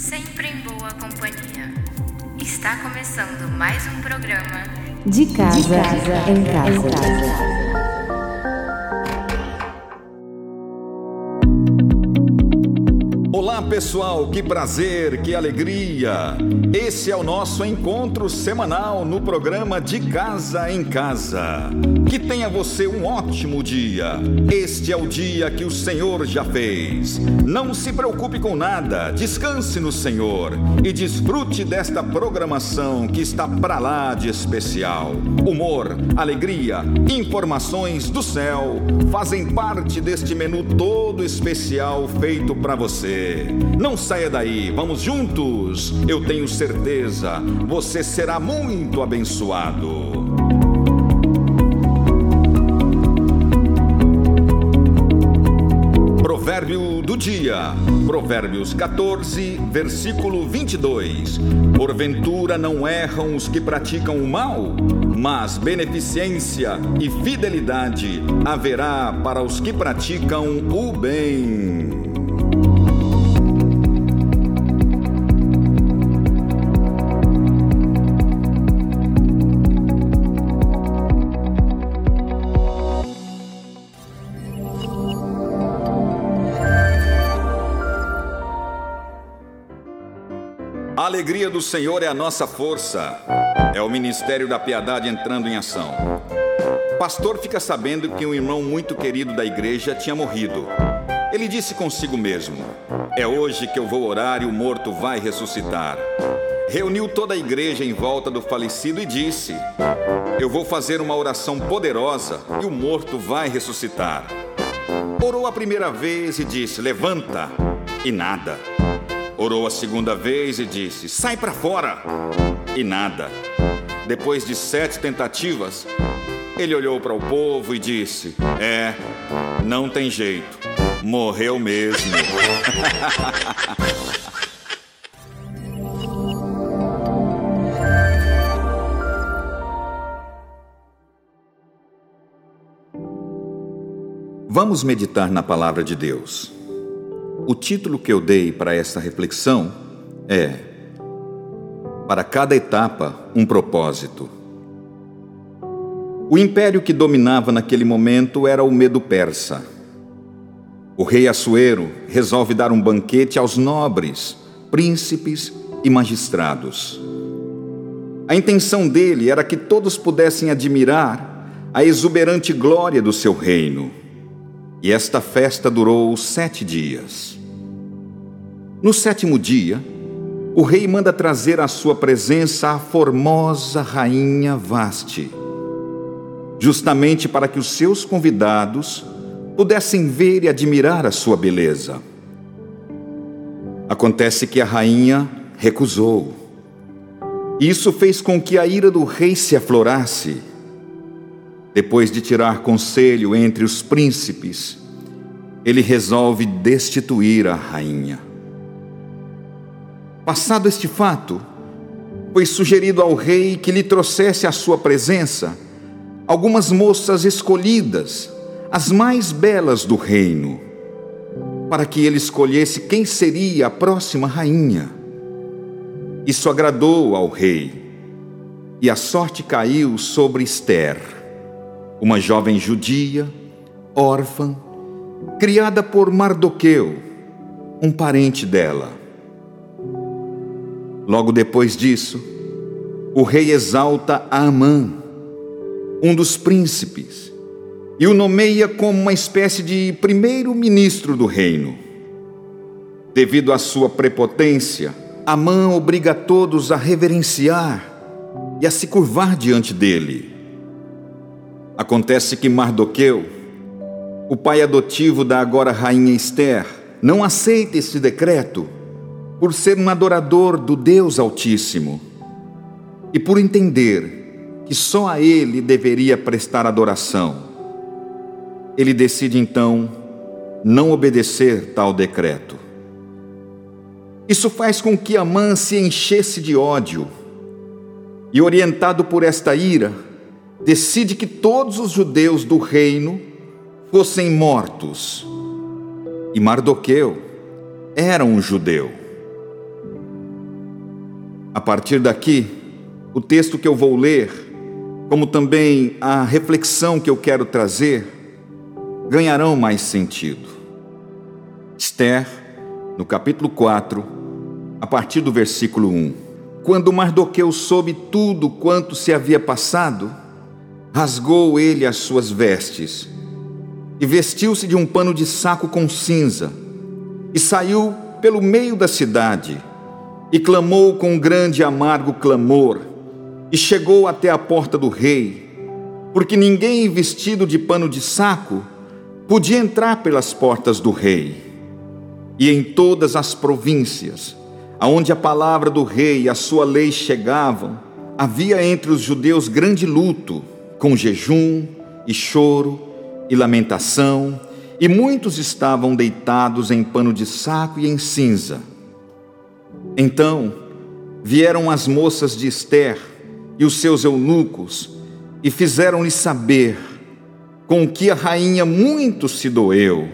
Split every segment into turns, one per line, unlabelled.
sempre em boa companhia. Está começando mais um programa
De casa, em casa.
Pessoal, que prazer, que alegria! Esse é o nosso encontro semanal no programa De Casa em Casa. Que tenha você um ótimo dia. Este é o dia que o Senhor já fez. Não se preocupe com nada, descanse no Senhor e desfrute desta programação que está para lá de especial. Humor, alegria, informações do céu fazem parte deste menu todo especial feito para você. Não saia daí, vamos juntos. Eu tenho certeza, você será muito abençoado. Provérbio do dia, Provérbios 14, versículo 22. Porventura não erram os que praticam o mal, mas beneficência e fidelidade haverá para os que praticam o bem. Alegria do Senhor é a nossa força. É o ministério da piedade entrando em ação. Pastor fica sabendo que um irmão muito querido da igreja tinha morrido. Ele disse consigo mesmo: É hoje que eu vou orar e o morto vai ressuscitar. Reuniu toda a igreja em volta do falecido e disse: Eu vou fazer uma oração poderosa e o morto vai ressuscitar. Orou a primeira vez e disse: Levanta. E nada. Orou a segunda vez e disse: Sai para fora! E nada. Depois de sete tentativas, ele olhou para o povo e disse: É, não tem jeito, morreu mesmo. Vamos meditar na palavra de Deus. O título que eu dei para essa reflexão é Para cada etapa, um propósito. O império que dominava naquele momento era o medo persa. O rei Assuero resolve dar um banquete aos nobres, príncipes e magistrados. A intenção dele era que todos pudessem admirar a exuberante glória do seu reino. E esta festa durou sete dias. No sétimo dia, o rei manda trazer à sua presença a formosa rainha Vaste, justamente para que os seus convidados pudessem ver e admirar a sua beleza. Acontece que a rainha recusou. Isso fez com que a ira do rei se aflorasse. Depois de tirar conselho entre os príncipes, ele resolve destituir a rainha. Passado este fato, foi sugerido ao rei que lhe trouxesse à sua presença algumas moças escolhidas, as mais belas do reino, para que ele escolhesse quem seria a próxima rainha. Isso agradou ao rei, e a sorte caiu sobre Esther, uma jovem judia, órfã, criada por Mardoqueu, um parente dela. Logo depois disso, o rei exalta Amã, um dos príncipes, e o nomeia como uma espécie de primeiro-ministro do reino. Devido à sua prepotência, Amã obriga todos a reverenciar e a se curvar diante dele. Acontece que Mardoqueu, o pai adotivo da agora rainha Esther, não aceita esse decreto por ser um adorador do Deus Altíssimo e por entender que só a Ele deveria prestar adoração. Ele decide então não obedecer tal decreto. Isso faz com que Amã se enchesse de ódio e, orientado por esta ira, decide que todos os judeus do reino fossem mortos. E Mardoqueu era um judeu. A partir daqui, o texto que eu vou ler, como também a reflexão que eu quero trazer, ganharão mais sentido. Esther, no capítulo 4, a partir do versículo 1. Quando Mardoqueu soube tudo quanto se havia passado, rasgou ele as suas vestes e vestiu-se de um pano de saco com cinza e saiu pelo meio da cidade e clamou com grande e amargo clamor, e chegou até a porta do rei, porque ninguém vestido de pano de saco podia entrar pelas portas do rei. E em todas as províncias, aonde a palavra do rei e a sua lei chegavam, havia entre os judeus grande luto, com jejum e choro e lamentação, e muitos estavam deitados em pano de saco e em cinza então vieram as moças de Esther e os seus eunucos e fizeram-lhe saber com que a rainha muito se doeu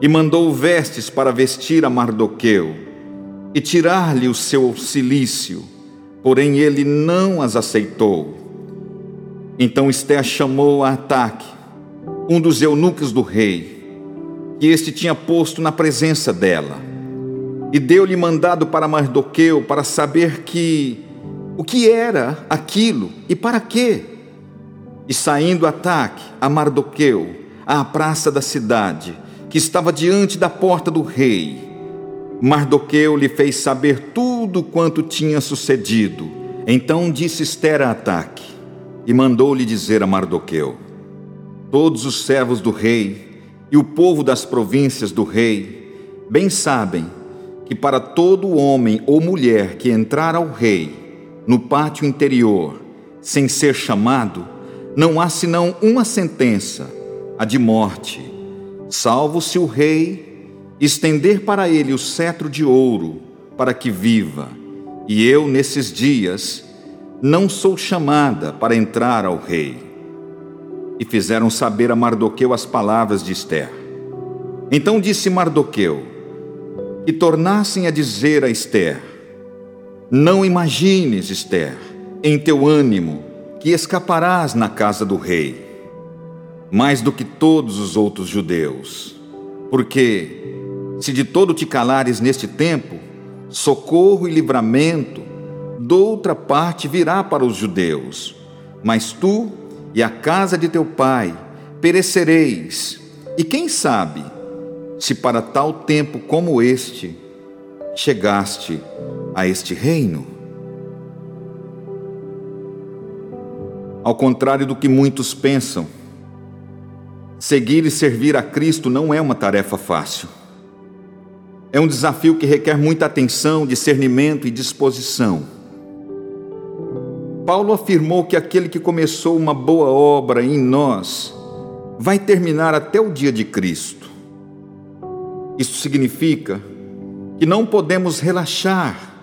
e mandou vestes para vestir a Mardoqueu e tirar-lhe o seu cilício, porém ele não as aceitou. Então Esther chamou a Ataque, um dos eunucos do rei, que este tinha posto na presença dela e deu-lhe mandado para Mardoqueu para saber que o que era aquilo e para quê. E saindo ataque a Mardoqueu, à praça da cidade, que estava diante da porta do rei, Mardoqueu lhe fez saber tudo quanto tinha sucedido. Então disse Esther a Ataque e mandou-lhe dizer a Mardoqueu: Todos os servos do rei e o povo das províncias do rei bem sabem que para todo homem ou mulher que entrar ao rei no pátio interior sem ser chamado, não há senão uma sentença, a de morte, salvo se o rei estender para ele o cetro de ouro para que viva. E eu, nesses dias, não sou chamada para entrar ao rei. E fizeram saber a Mardoqueu as palavras de Esther. Então disse Mardoqueu: e tornassem a dizer a Esther: Não imagines, Esther, em teu ânimo, que escaparás na casa do rei, mais do que todos os outros judeus. Porque, se de todo te calares neste tempo, socorro e livramento, doutra parte virá para os judeus. Mas tu e a casa de teu pai perecereis, e quem sabe, se para tal tempo como este chegaste a este reino? Ao contrário do que muitos pensam, seguir e servir a Cristo não é uma tarefa fácil. É um desafio que requer muita atenção, discernimento e disposição. Paulo afirmou que aquele que começou uma boa obra em nós vai terminar até o dia de Cristo. Isso significa que não podemos relaxar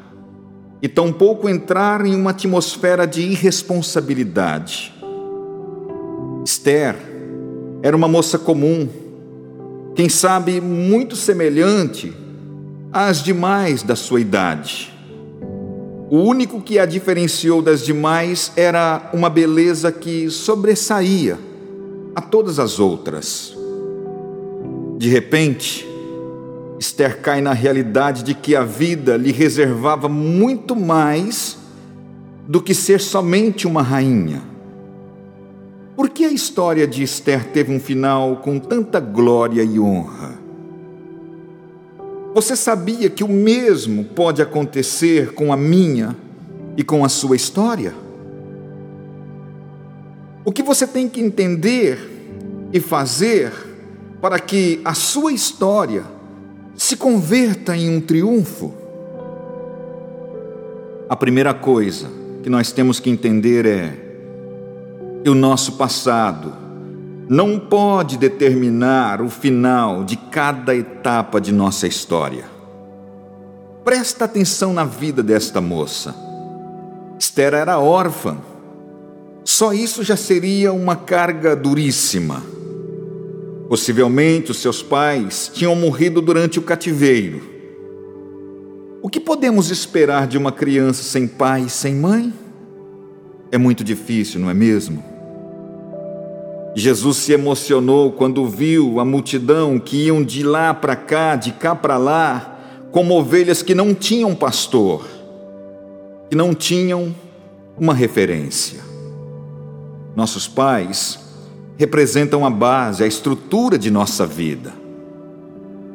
e tampouco entrar em uma atmosfera de irresponsabilidade. Esther era uma moça comum, quem sabe muito semelhante às demais da sua idade. O único que a diferenciou das demais era uma beleza que sobressaía a todas as outras. De repente, Esther cai na realidade de que a vida lhe reservava muito mais do que ser somente uma rainha. Por que a história de Esther teve um final com tanta glória e honra? Você sabia que o mesmo pode acontecer com a minha e com a sua história? O que você tem que entender e fazer para que a sua história se converta em um triunfo. A primeira coisa que nós temos que entender é que o nosso passado não pode determinar o final de cada etapa de nossa história. Presta atenção na vida desta moça. Esther era órfã. Só isso já seria uma carga duríssima. Possivelmente os seus pais tinham morrido durante o cativeiro. o que podemos esperar de uma criança sem pai e sem mãe? É muito difícil, não é mesmo? Jesus se emocionou quando viu a multidão que iam de lá para cá, de cá para lá, como ovelhas que não tinham pastor, que não tinham uma referência. Nossos pais representam a base, a estrutura de nossa vida.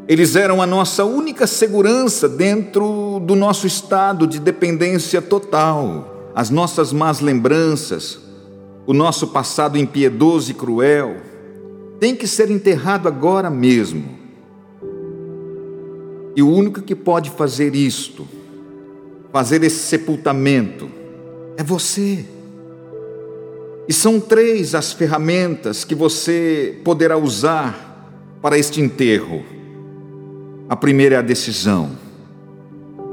Eles eram a nossa única segurança dentro do nosso estado de dependência total. As nossas más lembranças, o nosso passado impiedoso e cruel, tem que ser enterrado agora mesmo. E o único que pode fazer isto, fazer esse sepultamento, é você. E são três as ferramentas que você poderá usar para este enterro a primeira é a decisão,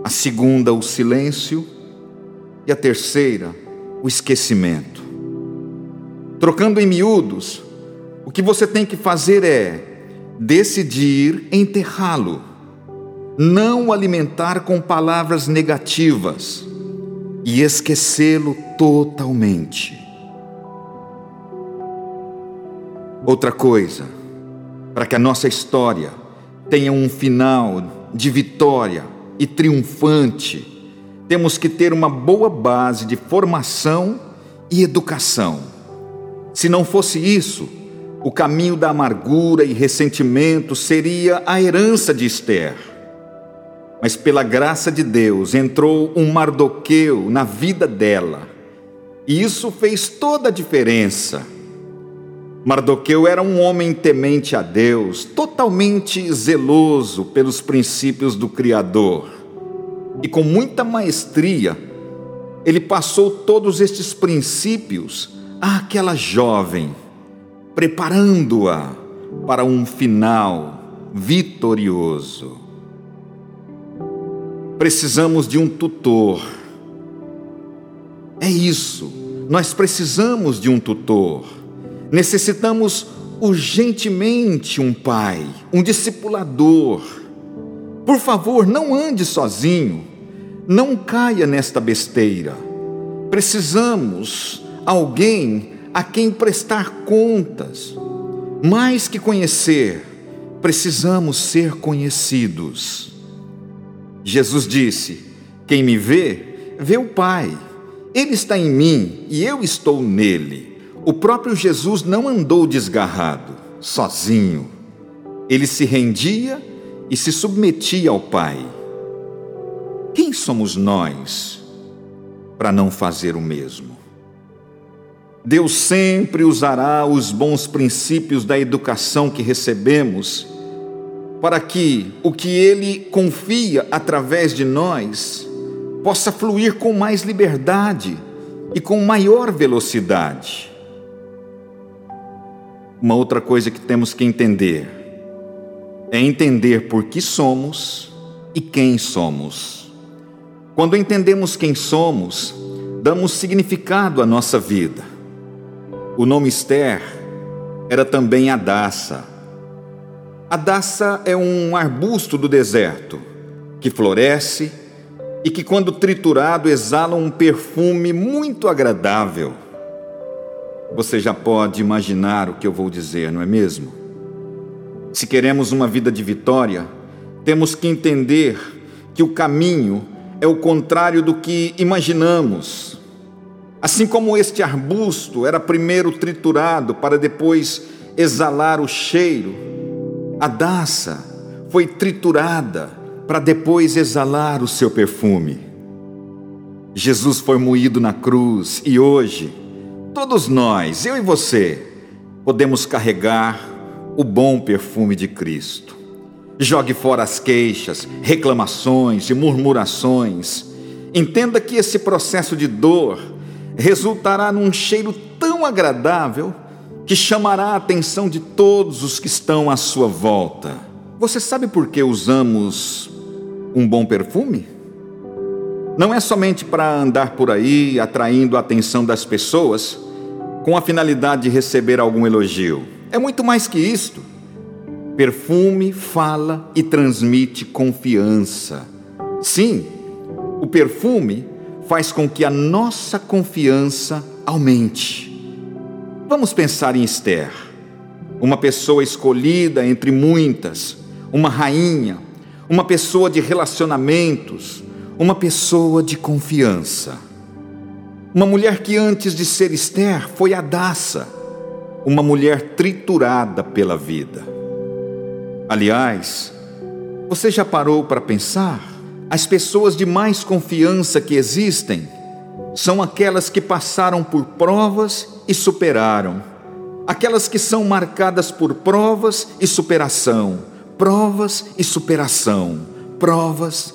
a segunda, o silêncio, e a terceira, o esquecimento. Trocando em miúdos, o que você tem que fazer é decidir enterrá-lo, não o alimentar com palavras negativas e esquecê-lo totalmente. Outra coisa, para que a nossa história tenha um final de vitória e triunfante, temos que ter uma boa base de formação e educação. Se não fosse isso, o caminho da amargura e ressentimento seria a herança de Esther. Mas pela graça de Deus entrou um Mardoqueu na vida dela, e isso fez toda a diferença Mardoqueu era um homem temente a Deus, totalmente zeloso pelos princípios do Criador. E com muita maestria, ele passou todos estes princípios àquela jovem, preparando-a para um final vitorioso. Precisamos de um tutor. É isso, nós precisamos de um tutor. Necessitamos urgentemente um pai, um discipulador. Por favor, não ande sozinho, não caia nesta besteira. Precisamos alguém a quem prestar contas. Mais que conhecer, precisamos ser conhecidos. Jesus disse: Quem me vê, vê o Pai. Ele está em mim e eu estou nele. O próprio Jesus não andou desgarrado, sozinho. Ele se rendia e se submetia ao Pai. Quem somos nós para não fazer o mesmo? Deus sempre usará os bons princípios da educação que recebemos para que o que Ele confia através de nós possa fluir com mais liberdade e com maior velocidade. Uma outra coisa que temos que entender é entender por que somos e quem somos. Quando entendemos quem somos, damos significado à nossa vida. O nome Esther era também Adassa. Adassa é um arbusto do deserto que floresce e que, quando triturado, exala um perfume muito agradável. Você já pode imaginar o que eu vou dizer, não é mesmo? Se queremos uma vida de vitória, temos que entender que o caminho é o contrário do que imaginamos. Assim como este arbusto era primeiro triturado para depois exalar o cheiro, a daça foi triturada para depois exalar o seu perfume. Jesus foi moído na cruz e hoje, Todos nós, eu e você, podemos carregar o bom perfume de Cristo. Jogue fora as queixas, reclamações e murmurações. Entenda que esse processo de dor resultará num cheiro tão agradável que chamará a atenção de todos os que estão à sua volta. Você sabe por que usamos um bom perfume? Não é somente para andar por aí atraindo a atenção das pessoas, com a finalidade de receber algum elogio. É muito mais que isto. Perfume fala e transmite confiança, Sim, o perfume faz com que a nossa confiança aumente. Vamos pensar em Esther, uma pessoa escolhida entre muitas, uma rainha, uma pessoa de relacionamentos, uma pessoa de confiança. Uma mulher que antes de ser Esther foi Adassa, uma mulher triturada pela vida. Aliás, você já parou para pensar? As pessoas de mais confiança que existem são aquelas que passaram por provas e superaram, aquelas que são marcadas por provas e superação, provas e superação, provas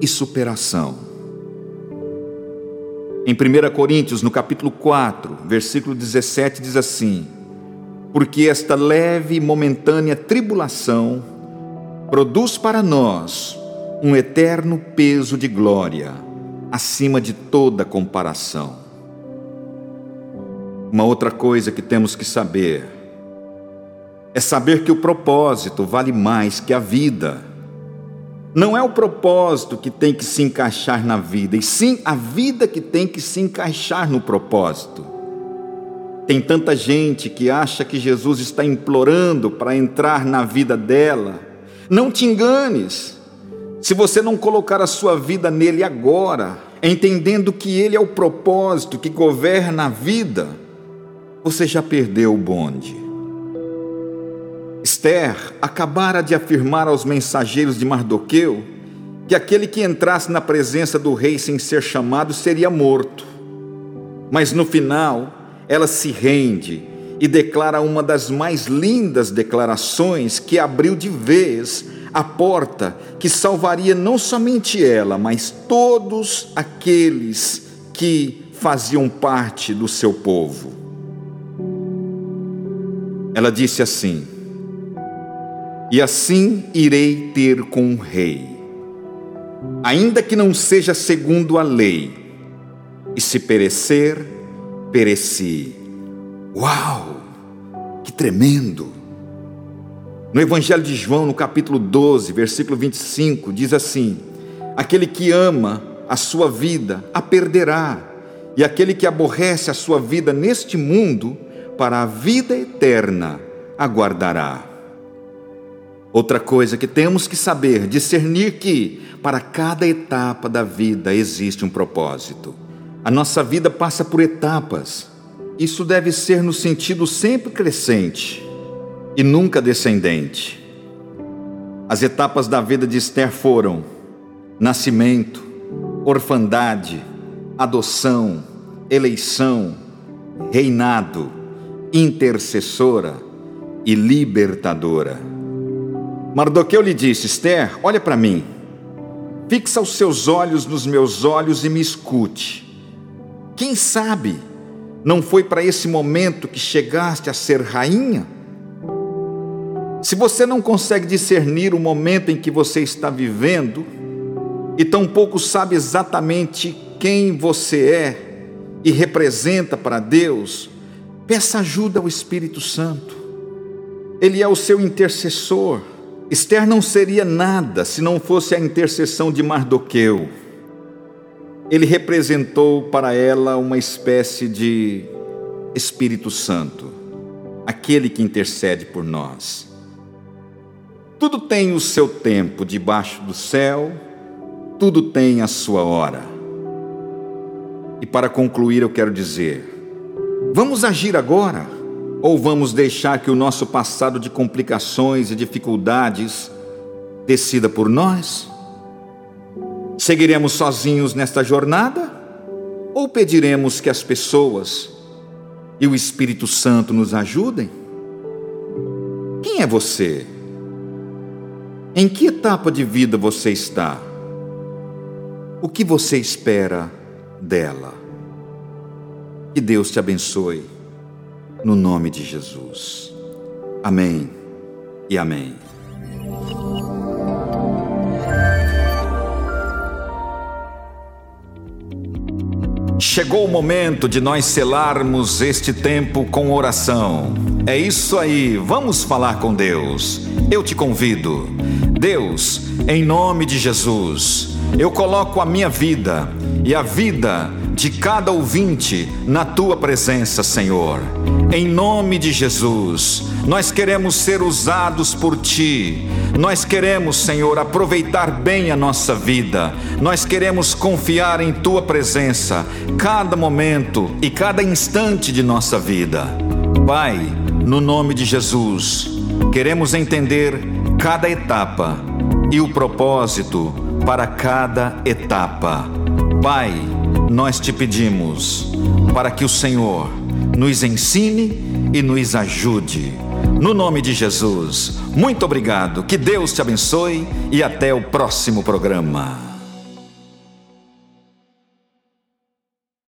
e superação. Em 1 Coríntios, no capítulo 4, versículo 17, diz assim: Porque esta leve e momentânea tribulação produz para nós um eterno peso de glória, acima de toda comparação. Uma outra coisa que temos que saber é saber que o propósito vale mais que a vida. Não é o propósito que tem que se encaixar na vida, e sim a vida que tem que se encaixar no propósito. Tem tanta gente que acha que Jesus está implorando para entrar na vida dela. Não te enganes. Se você não colocar a sua vida nele agora, entendendo que ele é o propósito que governa a vida, você já perdeu o bonde. Esther acabara de afirmar aos mensageiros de Mardoqueu que aquele que entrasse na presença do rei sem ser chamado seria morto. Mas no final, ela se rende e declara uma das mais lindas declarações que abriu de vez a porta que salvaria não somente ela, mas todos aqueles que faziam parte do seu povo. Ela disse assim: e assim irei ter com o rei, ainda que não seja segundo a lei, e se perecer, pereci. Uau! Que tremendo! No Evangelho de João, no capítulo 12, versículo 25, diz assim: Aquele que ama a sua vida a perderá, e aquele que aborrece a sua vida neste mundo, para a vida eterna aguardará. Outra coisa que temos que saber, discernir que para cada etapa da vida existe um propósito. A nossa vida passa por etapas. Isso deve ser no sentido sempre crescente e nunca descendente. As etapas da vida de Esther foram nascimento, orfandade, adoção, eleição, reinado, intercessora e libertadora. Mardoqueu lhe disse: Esther, olha para mim. Fixa os seus olhos nos meus olhos e me escute. Quem sabe não foi para esse momento que chegaste a ser rainha? Se você não consegue discernir o momento em que você está vivendo, e tampouco sabe exatamente quem você é e representa para Deus, peça ajuda ao Espírito Santo. Ele é o seu intercessor Esther não seria nada se não fosse a intercessão de Mardoqueu. Ele representou para ela uma espécie de Espírito Santo, aquele que intercede por nós. Tudo tem o seu tempo debaixo do céu, tudo tem a sua hora. E para concluir, eu quero dizer: vamos agir agora ou vamos deixar que o nosso passado de complicações e dificuldades decida por nós? Seguiremos sozinhos nesta jornada? Ou pediremos que as pessoas e o Espírito Santo nos ajudem? Quem é você? Em que etapa de vida você está? O que você espera dela? Que Deus te abençoe no nome de Jesus. Amém e amém. Chegou o momento de nós selarmos este tempo com oração. É isso aí, vamos falar com Deus. Eu te convido. Deus, em nome de Jesus, eu coloco a minha vida e a vida de cada ouvinte na tua presença, Senhor. Em nome de Jesus, nós queremos ser usados por ti. Nós queremos, Senhor, aproveitar bem a nossa vida. Nós queremos confiar em tua presença cada momento e cada instante de nossa vida. Pai, no nome de Jesus, queremos entender cada etapa e o propósito para cada etapa. Pai, nós te pedimos para que o Senhor nos ensine e nos ajude. No nome de Jesus, muito obrigado, que Deus te abençoe e até o próximo programa.